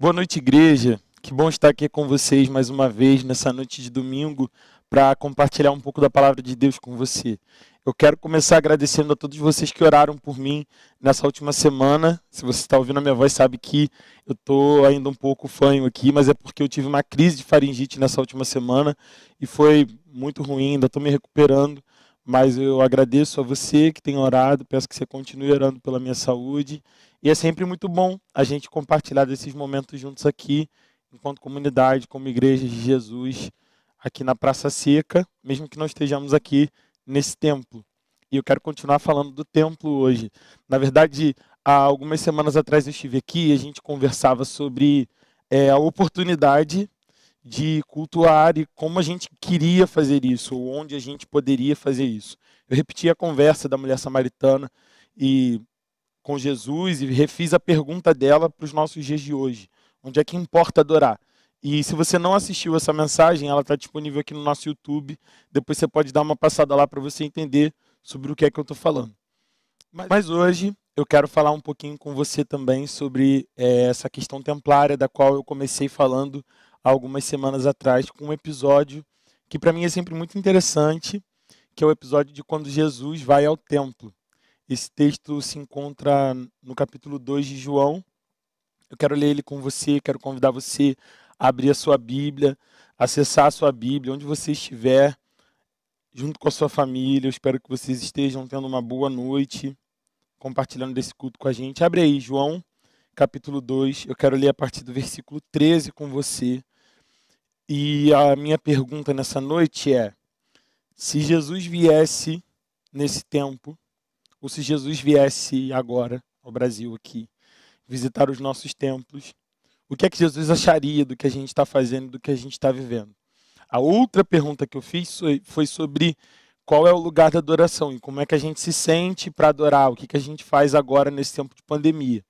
Boa noite, igreja. Que bom estar aqui com vocês mais uma vez nessa noite de domingo para compartilhar um pouco da palavra de Deus com você. Eu quero começar agradecendo a todos vocês que oraram por mim nessa última semana. Se você está ouvindo a minha voz, sabe que eu estou ainda um pouco fanho aqui, mas é porque eu tive uma crise de faringite nessa última semana e foi muito ruim, ainda estou me recuperando. Mas eu agradeço a você que tem orado, peço que você continue orando pela minha saúde. E é sempre muito bom a gente compartilhar desses momentos juntos aqui, enquanto comunidade, como igreja de Jesus, aqui na Praça Seca, mesmo que não estejamos aqui nesse templo. E eu quero continuar falando do templo hoje. Na verdade, há algumas semanas atrás eu estive aqui e a gente conversava sobre é, a oportunidade de cultuar e como a gente queria fazer isso, ou onde a gente poderia fazer isso. Eu repeti a conversa da mulher samaritana e com Jesus e refiz a pergunta dela para os nossos dias de hoje. Onde é que importa adorar? E se você não assistiu essa mensagem, ela está disponível aqui no nosso YouTube. Depois você pode dar uma passada lá para você entender sobre o que é que eu estou falando. Mas hoje eu quero falar um pouquinho com você também sobre é, essa questão templária, da qual eu comecei falando algumas semanas atrás com um episódio que para mim é sempre muito interessante, que é o episódio de quando Jesus vai ao templo. Esse texto se encontra no capítulo 2 de João. Eu quero ler ele com você, quero convidar você a abrir a sua Bíblia, acessar a sua Bíblia, onde você estiver, junto com a sua família. Eu espero que vocês estejam tendo uma boa noite, compartilhando desse culto com a gente. Abre aí, João, capítulo 2. Eu quero ler a partir do versículo 13 com você. E a minha pergunta nessa noite é: se Jesus viesse nesse tempo, ou se Jesus viesse agora ao Brasil aqui, visitar os nossos templos, o que é que Jesus acharia do que a gente está fazendo, do que a gente está vivendo? A outra pergunta que eu fiz foi sobre qual é o lugar da adoração e como é que a gente se sente para adorar, o que, que a gente faz agora nesse tempo de pandemia.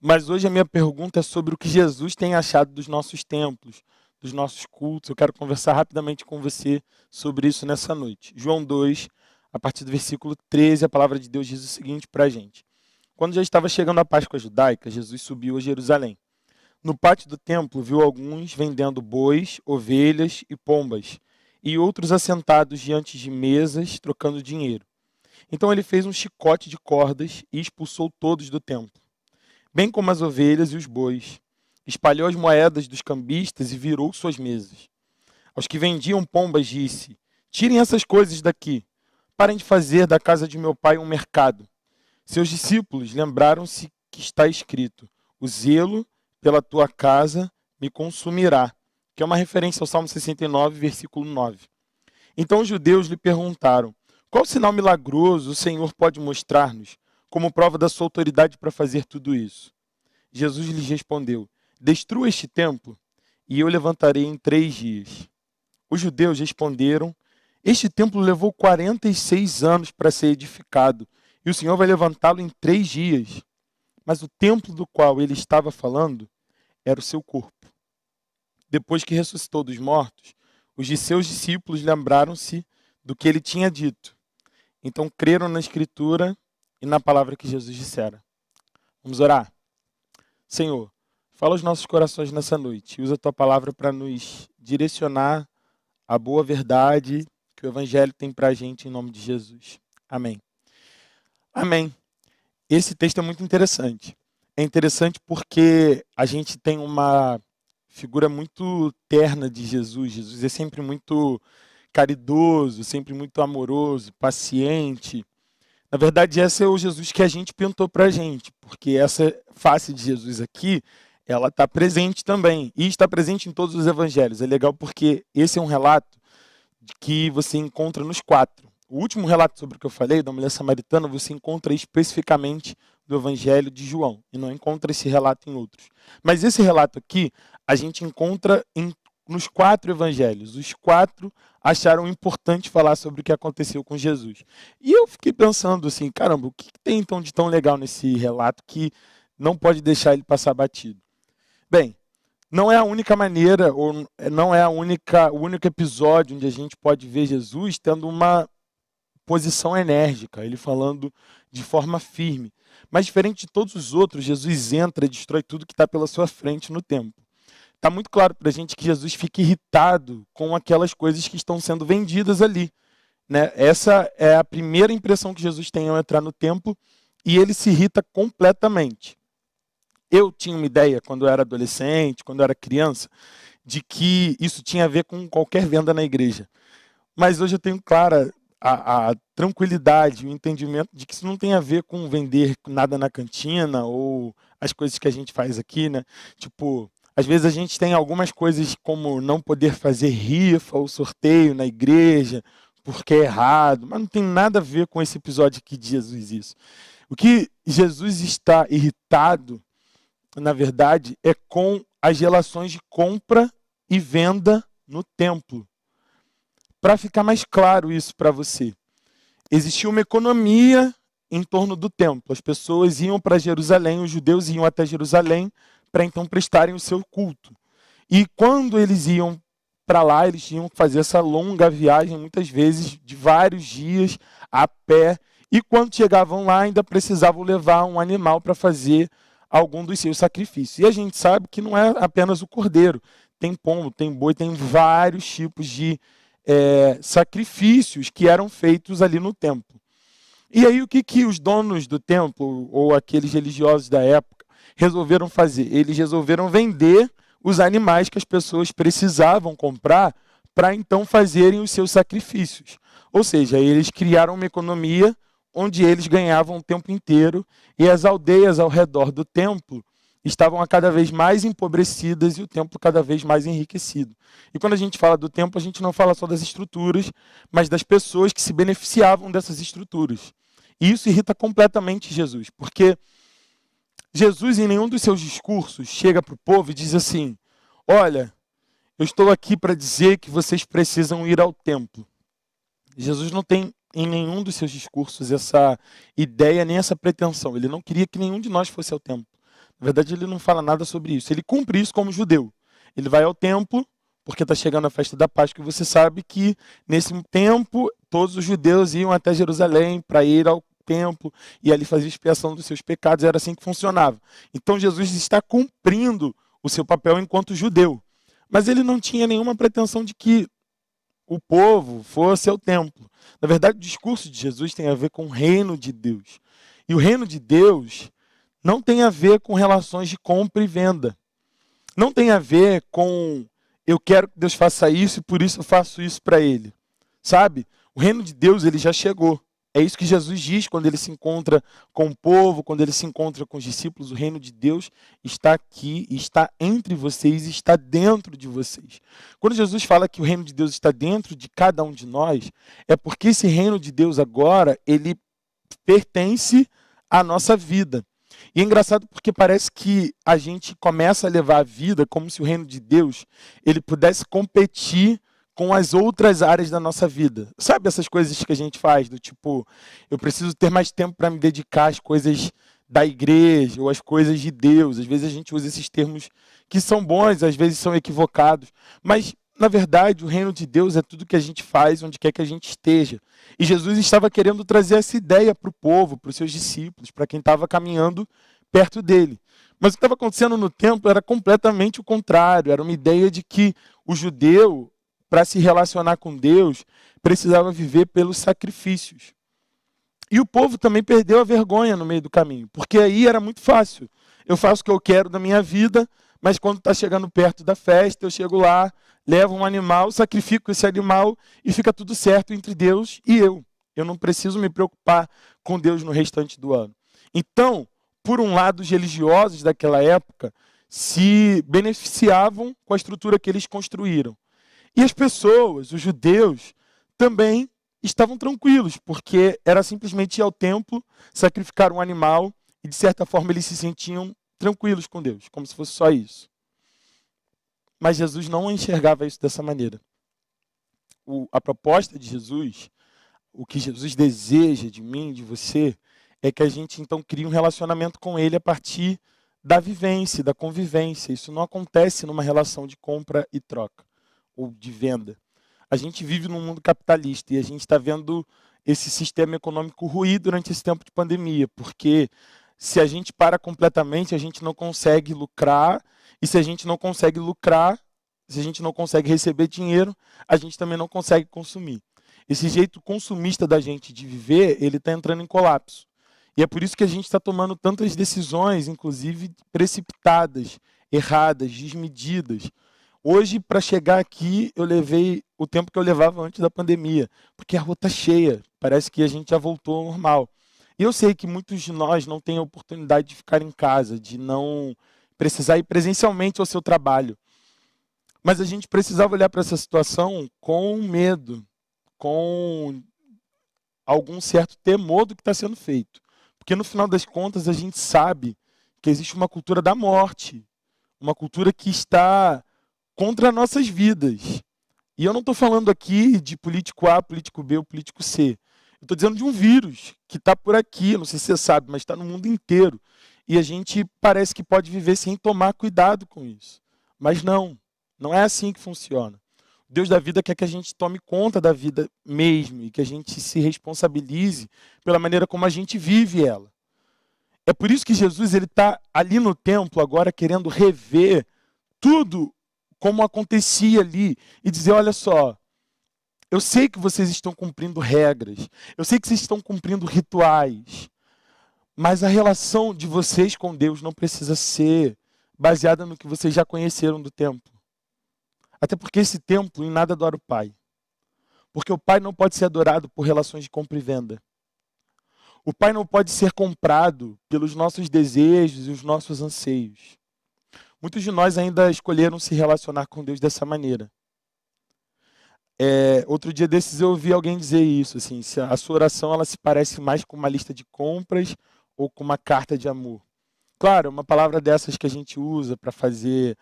Mas hoje a minha pergunta é sobre o que Jesus tem achado dos nossos templos, dos nossos cultos. Eu quero conversar rapidamente com você sobre isso nessa noite. João 2, a partir do versículo 13, a palavra de Deus diz o seguinte para a gente. Quando já estava chegando a Páscoa judaica, Jesus subiu a Jerusalém. No pátio do templo, viu alguns vendendo bois, ovelhas e pombas, e outros assentados diante de mesas, trocando dinheiro. Então ele fez um chicote de cordas e expulsou todos do templo, bem como as ovelhas e os bois espalhou as moedas dos cambistas e virou suas mesas. Aos que vendiam pombas disse: Tirem essas coisas daqui. Parem de fazer da casa de meu pai um mercado. Seus discípulos lembraram-se que está escrito: O zelo pela tua casa me consumirá, que é uma referência ao Salmo 69, versículo 9. Então os judeus lhe perguntaram: Qual sinal milagroso o Senhor pode mostrar-nos, como prova da sua autoridade para fazer tudo isso? Jesus lhes respondeu: Destrua este templo e eu levantarei em três dias. Os judeus responderam: Este templo levou 46 anos para ser edificado e o Senhor vai levantá-lo em três dias. Mas o templo do qual ele estava falando era o seu corpo. Depois que ressuscitou dos mortos, os de seus discípulos lembraram-se do que ele tinha dito. Então creram na Escritura e na palavra que Jesus dissera. Vamos orar. Senhor, Fala os nossos corações nessa noite. Usa a tua palavra para nos direcionar a boa verdade que o Evangelho tem para a gente em nome de Jesus. Amém. Amém. Esse texto é muito interessante. É interessante porque a gente tem uma figura muito terna de Jesus. Jesus é sempre muito caridoso, sempre muito amoroso, paciente. Na verdade, esse é o Jesus que a gente pintou para a gente, porque essa face de Jesus aqui ela está presente também. E está presente em todos os evangelhos. É legal porque esse é um relato que você encontra nos quatro. O último relato sobre o que eu falei, da mulher samaritana, você encontra especificamente do evangelho de João. E não encontra esse relato em outros. Mas esse relato aqui, a gente encontra em, nos quatro evangelhos. Os quatro acharam importante falar sobre o que aconteceu com Jesus. E eu fiquei pensando assim, caramba, o que tem então de tão legal nesse relato que não pode deixar ele passar batido? Bem, não é a única maneira, ou não é a única, o único episódio onde a gente pode ver Jesus tendo uma posição enérgica, ele falando de forma firme. Mas diferente de todos os outros, Jesus entra e destrói tudo que está pela sua frente no templo. Está muito claro para a gente que Jesus fica irritado com aquelas coisas que estão sendo vendidas ali. Né? Essa é a primeira impressão que Jesus tem ao entrar no templo e ele se irrita completamente. Eu tinha uma ideia quando eu era adolescente, quando eu era criança, de que isso tinha a ver com qualquer venda na igreja. Mas hoje eu tenho clara a, a, tranquilidade, o entendimento de que isso não tem a ver com vender nada na cantina ou as coisas que a gente faz aqui, né? Tipo, às vezes a gente tem algumas coisas como não poder fazer rifa ou sorteio na igreja porque é errado, mas não tem nada a ver com esse episódio aqui de Jesus isso. O que Jesus está irritado, na verdade, é com as relações de compra e venda no templo. Para ficar mais claro isso para você, existia uma economia em torno do templo. As pessoas iam para Jerusalém, os judeus iam até Jerusalém para então prestarem o seu culto. E quando eles iam para lá, eles tinham que fazer essa longa viagem, muitas vezes de vários dias a pé. E quando chegavam lá, ainda precisavam levar um animal para fazer algum dos seus sacrifícios. E a gente sabe que não é apenas o cordeiro, tem pombo, tem boi, tem vários tipos de é, sacrifícios que eram feitos ali no templo. E aí o que, que os donos do templo, ou aqueles religiosos da época, resolveram fazer? Eles resolveram vender os animais que as pessoas precisavam comprar para então fazerem os seus sacrifícios. Ou seja, eles criaram uma economia onde eles ganhavam o tempo inteiro e as aldeias ao redor do templo estavam cada vez mais empobrecidas e o templo cada vez mais enriquecido. E quando a gente fala do templo, a gente não fala só das estruturas, mas das pessoas que se beneficiavam dessas estruturas. E isso irrita completamente Jesus, porque Jesus, em nenhum dos seus discursos, chega para o povo e diz assim: Olha, eu estou aqui para dizer que vocês precisam ir ao templo. Jesus não tem em nenhum dos seus discursos essa ideia nem essa pretensão. Ele não queria que nenhum de nós fosse ao templo. Na verdade, ele não fala nada sobre isso. Ele cumpre isso como judeu. Ele vai ao templo, porque está chegando a festa da Páscoa, e você sabe que nesse tempo todos os judeus iam até Jerusalém para ir ao templo e ali fazer expiação dos seus pecados. Era assim que funcionava. Então Jesus está cumprindo o seu papel enquanto judeu. Mas ele não tinha nenhuma pretensão de que o povo fosse ao templo. Na verdade, o discurso de Jesus tem a ver com o reino de Deus. E o reino de Deus não tem a ver com relações de compra e venda. Não tem a ver com eu quero que Deus faça isso e por isso eu faço isso para ele. Sabe? O reino de Deus ele já chegou. É isso que Jesus diz quando ele se encontra com o povo, quando ele se encontra com os discípulos. O reino de Deus está aqui, está entre vocês, está dentro de vocês. Quando Jesus fala que o reino de Deus está dentro de cada um de nós, é porque esse reino de Deus agora, ele pertence à nossa vida. E é engraçado porque parece que a gente começa a levar a vida como se o reino de Deus ele pudesse competir com as outras áreas da nossa vida. Sabe essas coisas que a gente faz do tipo, eu preciso ter mais tempo para me dedicar às coisas da igreja ou às coisas de Deus. Às vezes a gente usa esses termos que são bons, às vezes são equivocados, mas na verdade, o reino de Deus é tudo que a gente faz onde quer que a gente esteja. E Jesus estava querendo trazer essa ideia para o povo, para os seus discípulos, para quem estava caminhando perto dele. Mas o que estava acontecendo no templo era completamente o contrário. Era uma ideia de que o judeu, para se relacionar com Deus, precisava viver pelos sacrifícios. E o povo também perdeu a vergonha no meio do caminho, porque aí era muito fácil. Eu faço o que eu quero da minha vida, mas quando está chegando perto da festa, eu chego lá, levo um animal, sacrifico esse animal e fica tudo certo entre Deus e eu. Eu não preciso me preocupar com Deus no restante do ano. Então, por um lado, os religiosos daquela época se beneficiavam com a estrutura que eles construíram. E as pessoas, os judeus, também estavam tranquilos, porque era simplesmente ir ao templo, sacrificar um animal e, de certa forma, eles se sentiam tranquilos com Deus, como se fosse só isso. Mas Jesus não enxergava isso dessa maneira. O, a proposta de Jesus, o que Jesus deseja de mim, de você, é que a gente então crie um relacionamento com Ele a partir da vivência, da convivência. Isso não acontece numa relação de compra e troca ou de venda. A gente vive num mundo capitalista e a gente está vendo esse sistema econômico ruir durante esse tempo de pandemia, porque se a gente para completamente, a gente não consegue lucrar, e se a gente não consegue lucrar, se a gente não consegue receber dinheiro, a gente também não consegue consumir. Esse jeito consumista da gente de viver, ele está entrando em colapso. E é por isso que a gente está tomando tantas decisões, inclusive precipitadas, erradas, desmedidas. Hoje, para chegar aqui, eu levei o tempo que eu levava antes da pandemia, porque a rua está cheia, parece que a gente já voltou ao normal. E eu sei que muitos de nós não têm a oportunidade de ficar em casa, de não precisar ir presencialmente ao seu trabalho. Mas a gente precisava olhar para essa situação com medo, com algum certo temor do que está sendo feito. Porque no final das contas a gente sabe que existe uma cultura da morte, uma cultura que está contra nossas vidas. E eu não estou falando aqui de político A, político B ou político C. Estou dizendo de um vírus que está por aqui, não sei se você sabe, mas está no mundo inteiro. E a gente parece que pode viver sem tomar cuidado com isso. Mas não, não é assim que funciona. Deus da vida quer que a gente tome conta da vida mesmo e que a gente se responsabilize pela maneira como a gente vive ela. É por isso que Jesus ele está ali no templo agora querendo rever tudo como acontecia ali e dizer, olha só, eu sei que vocês estão cumprindo regras, eu sei que vocês estão cumprindo rituais, mas a relação de vocês com Deus não precisa ser baseada no que vocês já conheceram do templo. Até porque esse templo em nada adora o Pai. Porque o Pai não pode ser adorado por relações de compra e venda. O Pai não pode ser comprado pelos nossos desejos e os nossos anseios. Muitos de nós ainda escolheram se relacionar com Deus dessa maneira. É, outro dia desses eu ouvi alguém dizer isso, assim, a sua oração ela se parece mais com uma lista de compras ou com uma carta de amor. Claro, uma palavra dessas que a gente usa para fazer,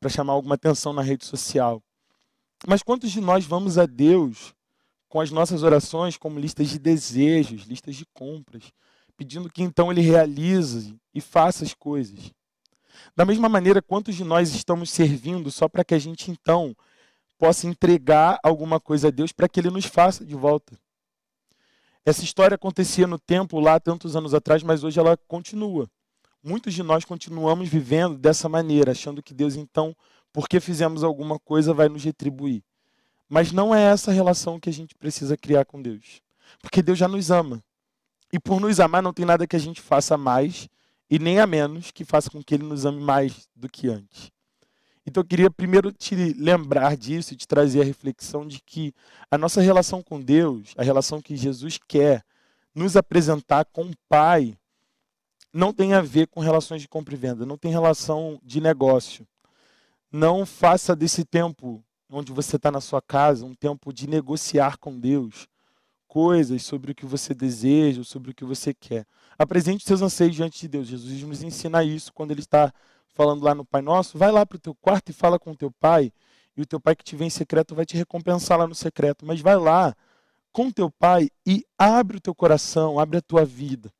para chamar alguma atenção na rede social. Mas quantos de nós vamos a Deus com as nossas orações como listas de desejos, listas de compras, pedindo que então ele realize e faça as coisas. Da mesma maneira, quantos de nós estamos servindo só para que a gente então possa entregar alguma coisa a Deus para que ele nos faça de volta? Essa história acontecia no templo lá tantos anos atrás, mas hoje ela continua. Muitos de nós continuamos vivendo dessa maneira, achando que Deus então, porque fizemos alguma coisa, vai nos retribuir. Mas não é essa relação que a gente precisa criar com Deus. Porque Deus já nos ama. E por nos amar, não tem nada que a gente faça mais e nem a menos que faça com que Ele nos ame mais do que antes. Então eu queria primeiro te lembrar disso e te trazer a reflexão de que a nossa relação com Deus, a relação que Jesus quer nos apresentar com o Pai, não tem a ver com relações de compra e venda, não tem relação de negócio. Não faça desse tempo onde você está na sua casa, um tempo de negociar com Deus coisas sobre o que você deseja, sobre o que você quer. Apresente seus anseios diante de Deus. Jesus nos ensina isso quando ele está falando lá no Pai Nosso. Vai lá para o teu quarto e fala com o teu pai, e o teu pai que te vem em secreto vai te recompensar lá no secreto. Mas vai lá com o teu pai e abre o teu coração, abre a tua vida.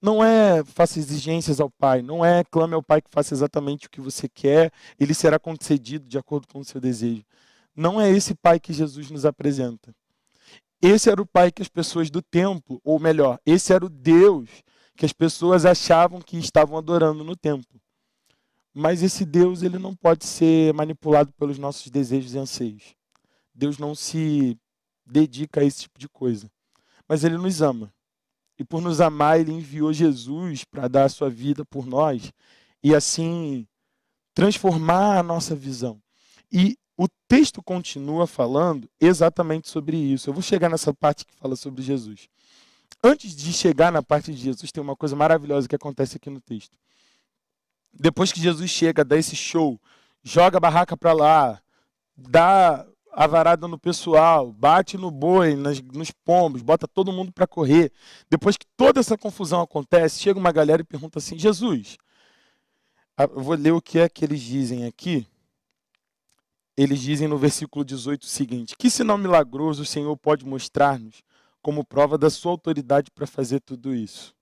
Não é faça exigências ao pai, não é clame ao pai que faça exatamente o que você quer, ele será concedido de acordo com o seu desejo. Não é esse pai que Jesus nos apresenta. Esse era o pai que as pessoas do templo, ou melhor, esse era o Deus que as pessoas achavam que estavam adorando no templo. Mas esse Deus, ele não pode ser manipulado pelos nossos desejos e anseios. Deus não se dedica a esse tipo de coisa. Mas ele nos ama. E por nos amar, ele enviou Jesus para dar a sua vida por nós e assim transformar a nossa visão. E o texto continua falando exatamente sobre isso. Eu vou chegar nessa parte que fala sobre Jesus. Antes de chegar na parte de Jesus, tem uma coisa maravilhosa que acontece aqui no texto. Depois que Jesus chega, dá esse show, joga a barraca para lá, dá a varada no pessoal, bate no boi, nas, nos pombos, bota todo mundo para correr. Depois que toda essa confusão acontece, chega uma galera e pergunta assim: Jesus, eu vou ler o que é que eles dizem aqui eles dizem no versículo 18 o seguinte: Que sinal milagroso o Senhor pode mostrar-nos como prova da sua autoridade para fazer tudo isso?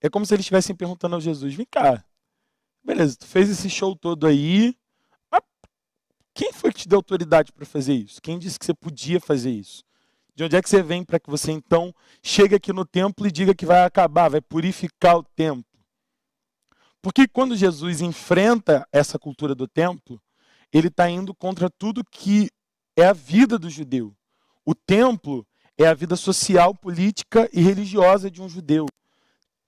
É como se eles estivessem perguntando ao Jesus: Vem cá, beleza, tu fez esse show todo aí, mas quem foi que te deu autoridade para fazer isso? Quem disse que você podia fazer isso? De onde é que você vem para que você então chegue aqui no templo e diga que vai acabar, vai purificar o templo? Porque quando Jesus enfrenta essa cultura do templo, ele está indo contra tudo que é a vida do judeu. O templo é a vida social, política e religiosa de um judeu.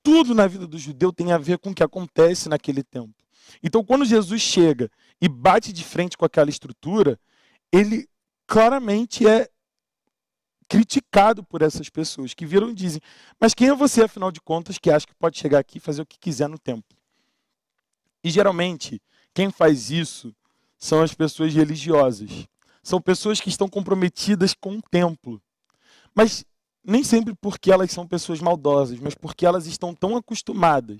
Tudo na vida do judeu tem a ver com o que acontece naquele tempo. Então, quando Jesus chega e bate de frente com aquela estrutura, ele claramente é criticado por essas pessoas que viram e dizem: Mas quem é você, afinal de contas, que acha que pode chegar aqui e fazer o que quiser no templo? E geralmente, quem faz isso são as pessoas religiosas. São pessoas que estão comprometidas com o templo. Mas nem sempre porque elas são pessoas maldosas, mas porque elas estão tão acostumadas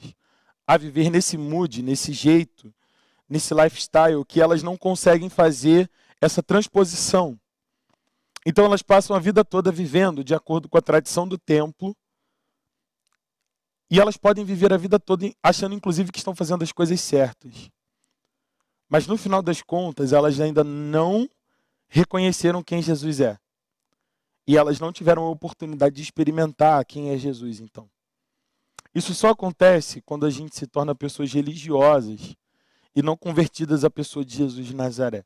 a viver nesse mood, nesse jeito, nesse lifestyle, que elas não conseguem fazer essa transposição. Então elas passam a vida toda vivendo de acordo com a tradição do templo. E elas podem viver a vida toda achando, inclusive, que estão fazendo as coisas certas. Mas no final das contas, elas ainda não reconheceram quem Jesus é. E elas não tiveram a oportunidade de experimentar quem é Jesus, então. Isso só acontece quando a gente se torna pessoas religiosas e não convertidas à pessoa de Jesus de Nazaré.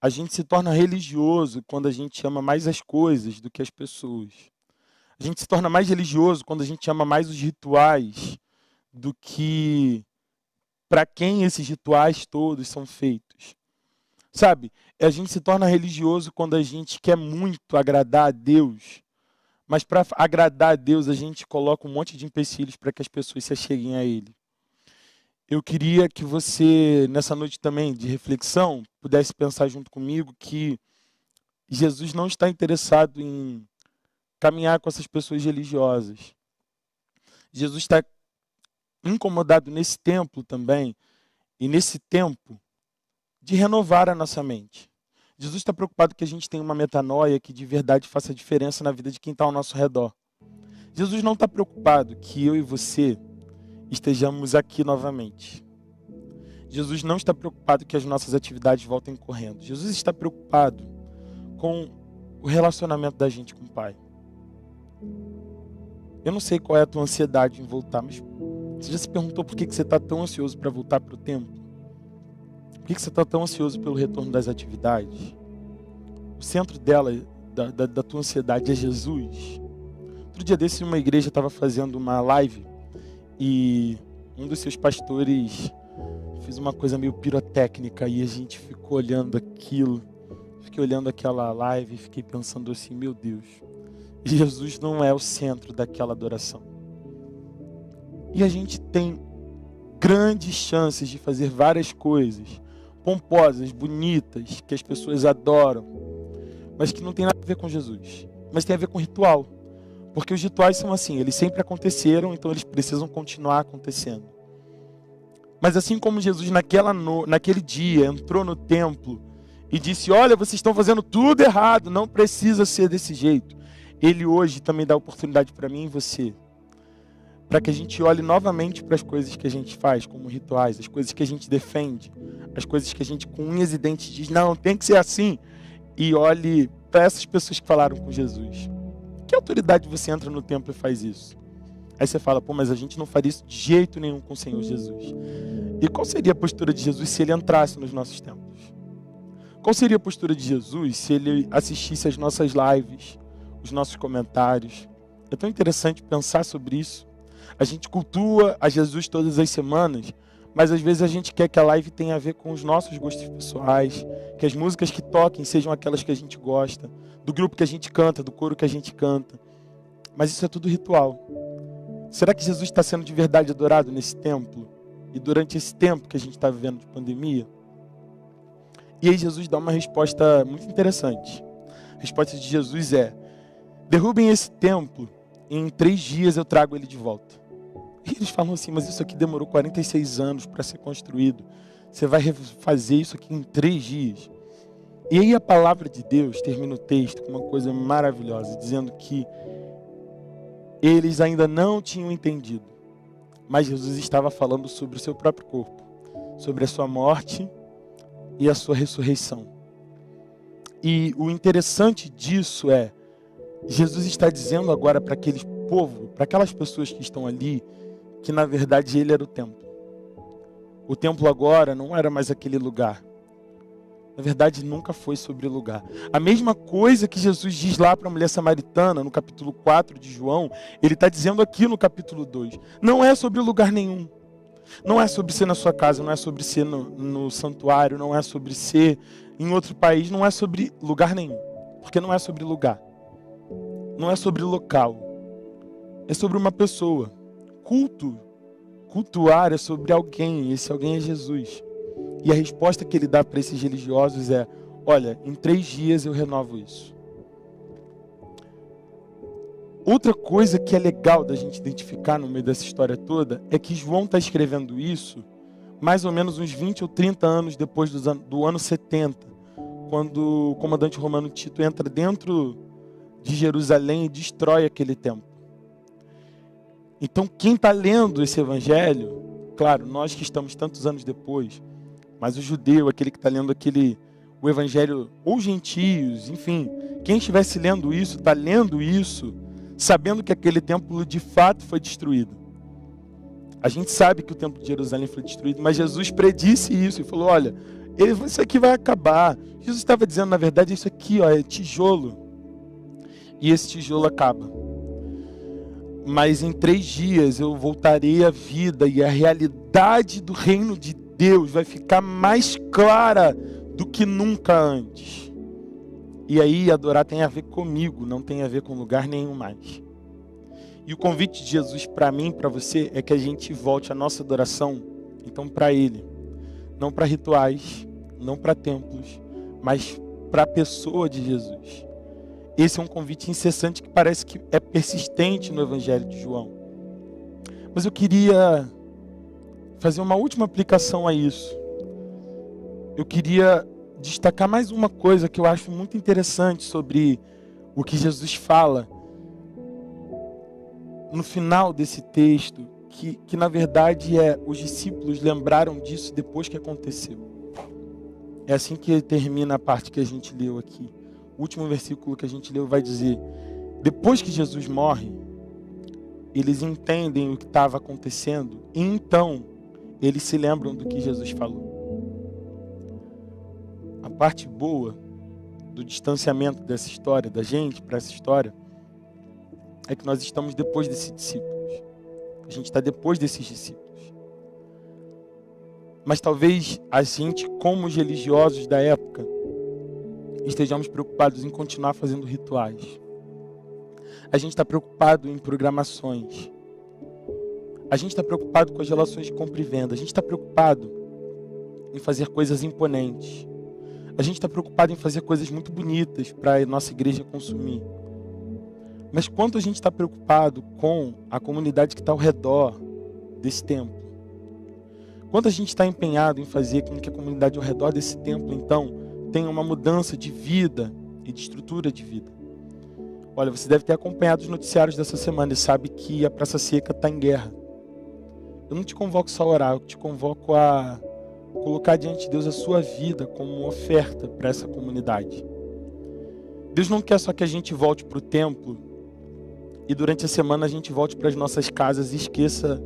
A gente se torna religioso quando a gente ama mais as coisas do que as pessoas. A gente se torna mais religioso quando a gente ama mais os rituais do que para quem esses rituais todos são feitos. Sabe? A gente se torna religioso quando a gente quer muito agradar a Deus. Mas para agradar a Deus, a gente coloca um monte de empecilhos para que as pessoas se acheguem a Ele. Eu queria que você, nessa noite também de reflexão, pudesse pensar junto comigo que Jesus não está interessado em caminhar com essas pessoas religiosas. Jesus está incomodado nesse templo também, e nesse tempo, de renovar a nossa mente. Jesus está preocupado que a gente tenha uma metanoia que de verdade faça diferença na vida de quem está ao nosso redor. Jesus não está preocupado que eu e você estejamos aqui novamente. Jesus não está preocupado que as nossas atividades voltem correndo. Jesus está preocupado com o relacionamento da gente com o Pai. Eu não sei qual é a tua ansiedade em voltar, mas você já se perguntou por que você está tão ansioso para voltar para o templo? Por que você está tão ansioso pelo retorno das atividades? O centro dela, da, da, da tua ansiedade, é Jesus. Outro dia desse, uma igreja estava fazendo uma live e um dos seus pastores fez uma coisa meio pirotécnica e a gente ficou olhando aquilo. Fiquei olhando aquela live e fiquei pensando assim: meu Deus, Jesus não é o centro daquela adoração. E a gente tem grandes chances de fazer várias coisas pomposas, bonitas, que as pessoas adoram, mas que não tem nada a ver com Jesus, mas tem a ver com ritual. Porque os rituais são assim, eles sempre aconteceram, então eles precisam continuar acontecendo. Mas assim como Jesus naquela no, naquele dia entrou no templo e disse: "Olha, vocês estão fazendo tudo errado, não precisa ser desse jeito". Ele hoje também dá oportunidade para mim e você para que a gente olhe novamente para as coisas que a gente faz, como rituais, as coisas que a gente defende, as coisas que a gente com unhas e dentes diz, não, tem que ser assim, e olhe para essas pessoas que falaram com Jesus. Que autoridade você entra no templo e faz isso? Aí você fala, pô, mas a gente não faria isso de jeito nenhum com o Senhor Jesus. E qual seria a postura de Jesus se ele entrasse nos nossos templos? Qual seria a postura de Jesus se ele assistisse às nossas lives, os nossos comentários? É tão interessante pensar sobre isso. A gente cultua a Jesus todas as semanas, mas às vezes a gente quer que a live tenha a ver com os nossos gostos pessoais, que as músicas que toquem sejam aquelas que a gente gosta, do grupo que a gente canta, do coro que a gente canta. Mas isso é tudo ritual. Será que Jesus está sendo de verdade adorado nesse templo? E durante esse tempo que a gente está vivendo de pandemia? E aí Jesus dá uma resposta muito interessante. A resposta de Jesus é: derrubem esse templo e em três dias eu trago ele de volta. E eles falam assim, mas isso aqui demorou 46 anos para ser construído. Você vai fazer isso aqui em três dias. E aí a palavra de Deus termina o texto com uma coisa maravilhosa, dizendo que eles ainda não tinham entendido, mas Jesus estava falando sobre o seu próprio corpo, sobre a sua morte e a sua ressurreição. E o interessante disso é Jesus está dizendo agora para aquele povo, para aquelas pessoas que estão ali, que na verdade ele era o templo. O templo agora não era mais aquele lugar. Na verdade, nunca foi sobre lugar. A mesma coisa que Jesus diz lá para a mulher samaritana, no capítulo 4 de João, ele está dizendo aqui no capítulo 2. Não é sobre lugar nenhum. Não é sobre ser na sua casa, não é sobre ser no, no santuário, não é sobre ser em outro país, não é sobre lugar nenhum. Porque não é sobre lugar. Não é sobre local. É sobre uma pessoa. Culto. Cultuar é sobre alguém, e esse alguém é Jesus. E a resposta que ele dá para esses religiosos é: olha, em três dias eu renovo isso. Outra coisa que é legal da gente identificar no meio dessa história toda é que João está escrevendo isso mais ou menos uns 20 ou 30 anos depois do ano, do ano 70, quando o comandante romano Tito entra dentro de Jerusalém e destrói aquele templo. Então, quem está lendo esse evangelho, claro, nós que estamos tantos anos depois, mas o judeu, aquele que está lendo aquele o evangelho, ou gentios, enfim, quem estivesse lendo isso, está lendo isso, sabendo que aquele templo de fato foi destruído. A gente sabe que o templo de Jerusalém foi destruído, mas Jesus predisse isso e falou: olha, isso aqui vai acabar. Jesus estava dizendo, na verdade, isso aqui ó, é tijolo. E esse tijolo acaba. Mas em três dias eu voltarei à vida e à realidade do reino de Deus vai ficar mais clara do que nunca antes. E aí adorar tem a ver comigo, não tem a ver com lugar nenhum mais. E o convite de Jesus para mim para você é que a gente volte a nossa adoração, então para Ele, não para rituais, não para templos, mas para a pessoa de Jesus. Esse é um convite incessante que parece que é persistente no Evangelho de João. Mas eu queria fazer uma última aplicação a isso. Eu queria destacar mais uma coisa que eu acho muito interessante sobre o que Jesus fala no final desse texto, que, que na verdade é os discípulos lembraram disso depois que aconteceu. É assim que termina a parte que a gente leu aqui. O último versículo que a gente leu vai dizer: depois que Jesus morre, eles entendem o que estava acontecendo e então eles se lembram do que Jesus falou. A parte boa do distanciamento dessa história, da gente para essa história, é que nós estamos depois desses discípulos. A gente está depois desses discípulos. Mas talvez a gente, como os religiosos da época, estejamos preocupados em continuar fazendo rituais. A gente está preocupado em programações. A gente está preocupado com as relações de compra e venda. A gente está preocupado em fazer coisas imponentes. A gente está preocupado em fazer coisas muito bonitas para a nossa igreja consumir. Mas quanto a gente está preocupado com a comunidade que está ao redor desse templo? Quanto a gente está empenhado em fazer com que a comunidade ao redor desse templo, então, tenha uma mudança de vida e de estrutura de vida? Olha, você deve ter acompanhado os noticiários dessa semana e sabe que a Praça Seca está em guerra. Eu não te convoco só a orar, eu te convoco a colocar diante de Deus a sua vida como uma oferta para essa comunidade. Deus não quer só que a gente volte para o templo e durante a semana a gente volte para as nossas casas e esqueça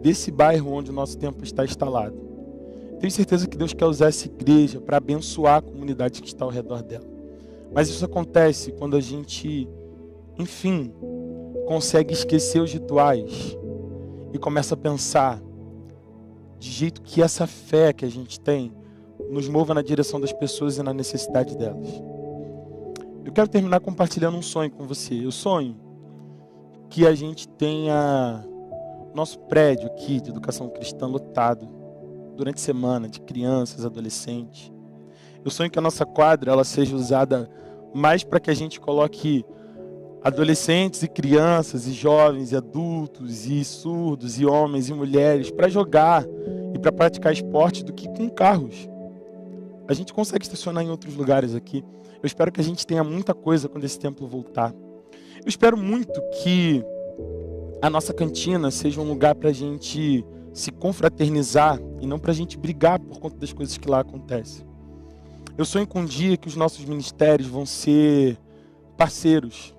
desse bairro onde o nosso templo está instalado. Tenho certeza que Deus quer usar essa igreja para abençoar a comunidade que está ao redor dela. Mas isso acontece quando a gente, enfim, consegue esquecer os rituais e começa a pensar de jeito que essa fé que a gente tem nos mova na direção das pessoas e na necessidade delas. Eu quero terminar compartilhando um sonho com você. Eu sonho que a gente tenha nosso prédio aqui de educação cristã lotado durante a semana de crianças, adolescentes. Eu sonho que a nossa quadra ela seja usada mais para que a gente coloque adolescentes e crianças e jovens e adultos e surdos e homens e mulheres para jogar e para praticar esporte do que com carros. A gente consegue estacionar em outros lugares aqui. Eu espero que a gente tenha muita coisa quando esse templo voltar. Eu espero muito que a nossa cantina seja um lugar para a gente se confraternizar e não para a gente brigar por conta das coisas que lá acontecem. Eu sonho com um dia que os nossos ministérios vão ser parceiros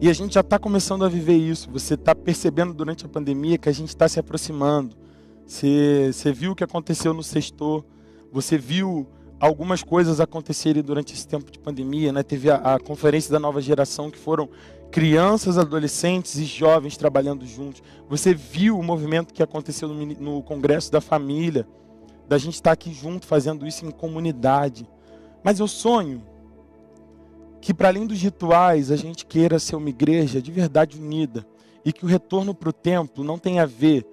E a gente já está começando a viver isso. Você está percebendo durante a pandemia que a gente está se aproximando. Você, você viu o que aconteceu no sextor. Você viu algumas coisas acontecerem durante esse tempo de pandemia. Né? Teve a, a conferência da nova geração, que foram crianças, adolescentes e jovens trabalhando juntos. Você viu o movimento que aconteceu no, no Congresso da Família, da gente estar aqui junto fazendo isso em comunidade. Mas eu sonho que para além dos rituais a gente queira ser uma igreja de verdade unida e que o retorno para o templo não tenha a ver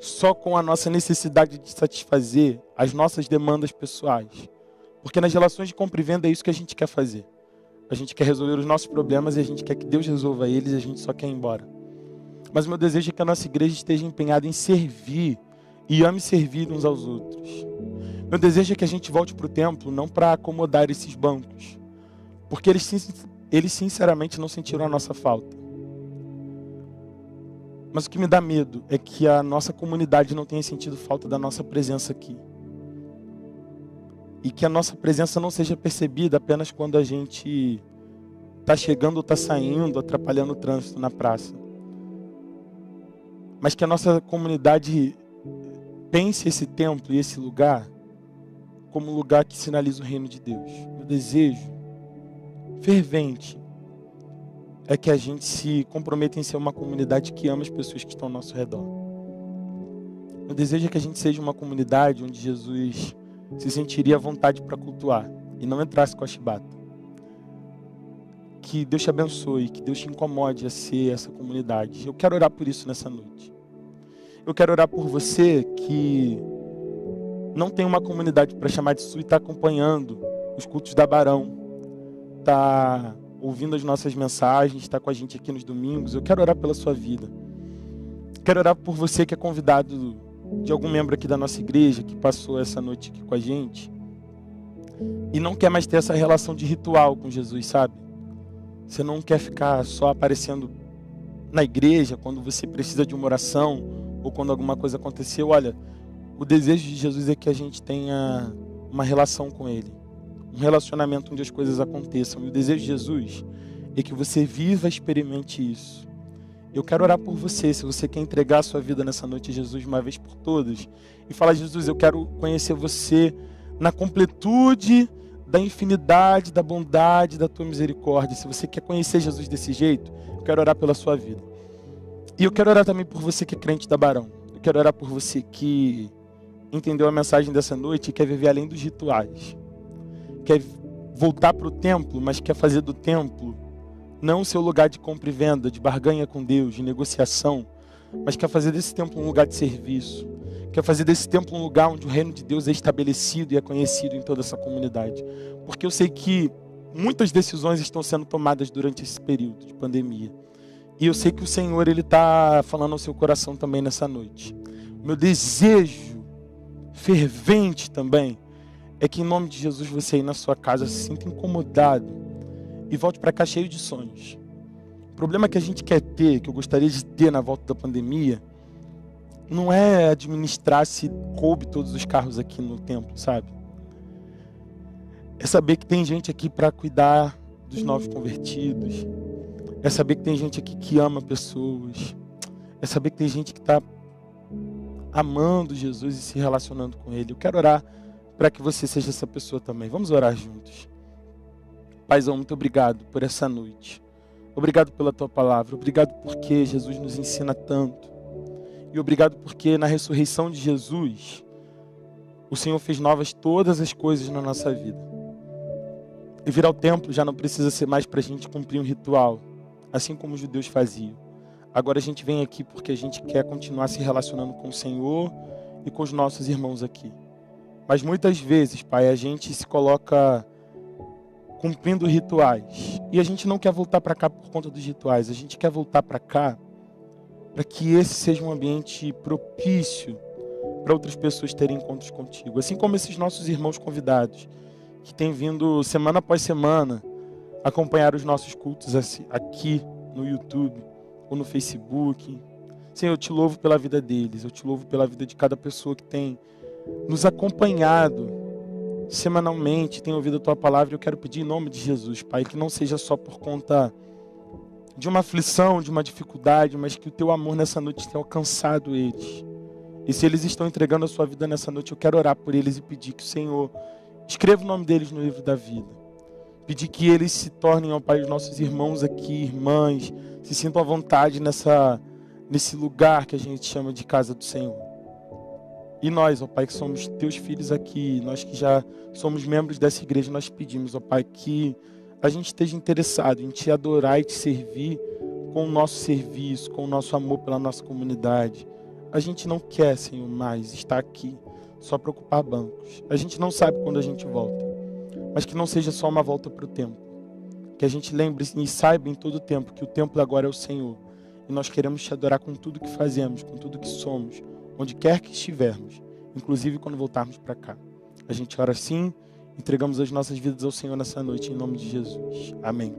só com a nossa necessidade de satisfazer as nossas demandas pessoais. Porque nas relações de compra e venda é isso que a gente quer fazer. A gente quer resolver os nossos problemas e a gente quer que Deus resolva eles e a gente só quer ir embora. Mas o meu desejo é que a nossa igreja esteja empenhada em servir e ame servir uns aos outros. Meu desejo é que a gente volte para o templo não para acomodar esses bancos, porque eles, eles sinceramente não sentiram a nossa falta. Mas o que me dá medo é que a nossa comunidade não tenha sentido falta da nossa presença aqui. E que a nossa presença não seja percebida apenas quando a gente está chegando ou está saindo, atrapalhando o trânsito na praça. Mas que a nossa comunidade pense esse templo e esse lugar como um lugar que sinaliza o reino de Deus. Meu desejo fervente é que a gente se comprometa em ser uma comunidade que ama as pessoas que estão ao nosso redor. Eu desejo é que a gente seja uma comunidade onde Jesus se sentiria à vontade para cultuar e não entrasse com a chibata. Que Deus te abençoe, que Deus te incomode a ser essa comunidade. Eu quero orar por isso nessa noite. Eu quero orar por você que não tem uma comunidade para chamar de sua e está acompanhando os cultos da Barão está ouvindo as nossas mensagens, está com a gente aqui nos domingos. Eu quero orar pela sua vida. Quero orar por você que é convidado de algum membro aqui da nossa igreja que passou essa noite aqui com a gente e não quer mais ter essa relação de ritual com Jesus, sabe? Você não quer ficar só aparecendo na igreja quando você precisa de uma oração ou quando alguma coisa aconteceu. Olha, o desejo de Jesus é que a gente tenha uma relação com Ele um relacionamento onde as coisas aconteçam. E o desejo de Jesus é que você viva, experimente isso. Eu quero orar por você, se você quer entregar a sua vida nessa noite a Jesus uma vez por todas e falar: Jesus, eu quero conhecer você na completude da infinidade, da bondade, da tua misericórdia. Se você quer conhecer Jesus desse jeito, eu quero orar pela sua vida. E eu quero orar também por você que é crente da Barão. Eu quero orar por você que entendeu a mensagem dessa noite e quer viver além dos rituais quer voltar para o templo, mas quer fazer do templo não seu lugar de compra e venda, de barganha com Deus, de negociação, mas quer fazer desse templo um lugar de serviço. Quer fazer desse templo um lugar onde o reino de Deus é estabelecido e é conhecido em toda essa comunidade. Porque eu sei que muitas decisões estão sendo tomadas durante esse período de pandemia. E eu sei que o Senhor ele está falando ao seu coração também nessa noite. Meu desejo fervente também é que em nome de Jesus você aí na sua casa se sinta incomodado e volte para cá cheio de sonhos. O problema que a gente quer ter, que eu gostaria de ter na volta da pandemia, não é administrar se coube todos os carros aqui no templo, sabe? É saber que tem gente aqui para cuidar dos novos convertidos. É saber que tem gente aqui que ama pessoas. É saber que tem gente que está amando Jesus e se relacionando com Ele. Eu quero orar para que você seja essa pessoa também. Vamos orar juntos. Paizão, muito obrigado por essa noite. Obrigado pela tua palavra. Obrigado porque Jesus nos ensina tanto. E obrigado porque na ressurreição de Jesus, o Senhor fez novas todas as coisas na nossa vida. E vir ao templo já não precisa ser mais para a gente cumprir um ritual, assim como os judeus faziam. Agora a gente vem aqui porque a gente quer continuar se relacionando com o Senhor e com os nossos irmãos aqui. Mas muitas vezes, Pai, a gente se coloca cumprindo rituais. E a gente não quer voltar para cá por conta dos rituais. A gente quer voltar para cá para que esse seja um ambiente propício para outras pessoas terem encontros contigo. Assim como esses nossos irmãos convidados, que têm vindo semana após semana acompanhar os nossos cultos aqui no YouTube ou no Facebook. Senhor, eu te louvo pela vida deles, eu te louvo pela vida de cada pessoa que tem nos acompanhado semanalmente, tem ouvido a tua palavra. Eu quero pedir em nome de Jesus, Pai, que não seja só por conta de uma aflição, de uma dificuldade, mas que o teu amor nessa noite tenha alcançado eles. E se eles estão entregando a sua vida nessa noite, eu quero orar por eles e pedir que o Senhor escreva o nome deles no livro da vida. Pedir que eles se tornem, ó Pai, os nossos irmãos aqui, irmãs, se sintam à vontade nessa, nesse lugar que a gente chama de casa do Senhor. E nós, ó Pai, que somos teus filhos aqui, nós que já somos membros dessa igreja, nós pedimos, ó Pai, que a gente esteja interessado em te adorar e te servir com o nosso serviço, com o nosso amor pela nossa comunidade. A gente não quer, Senhor, mais estar aqui só para ocupar bancos. A gente não sabe quando a gente volta, mas que não seja só uma volta para o templo. Que a gente lembre e saiba em todo o tempo que o templo agora é o Senhor. E nós queremos te adorar com tudo que fazemos, com tudo que somos, onde quer que estivermos, inclusive quando voltarmos para cá. A gente ora assim Entregamos as nossas vidas ao Senhor nessa noite, em nome de Jesus. Amém.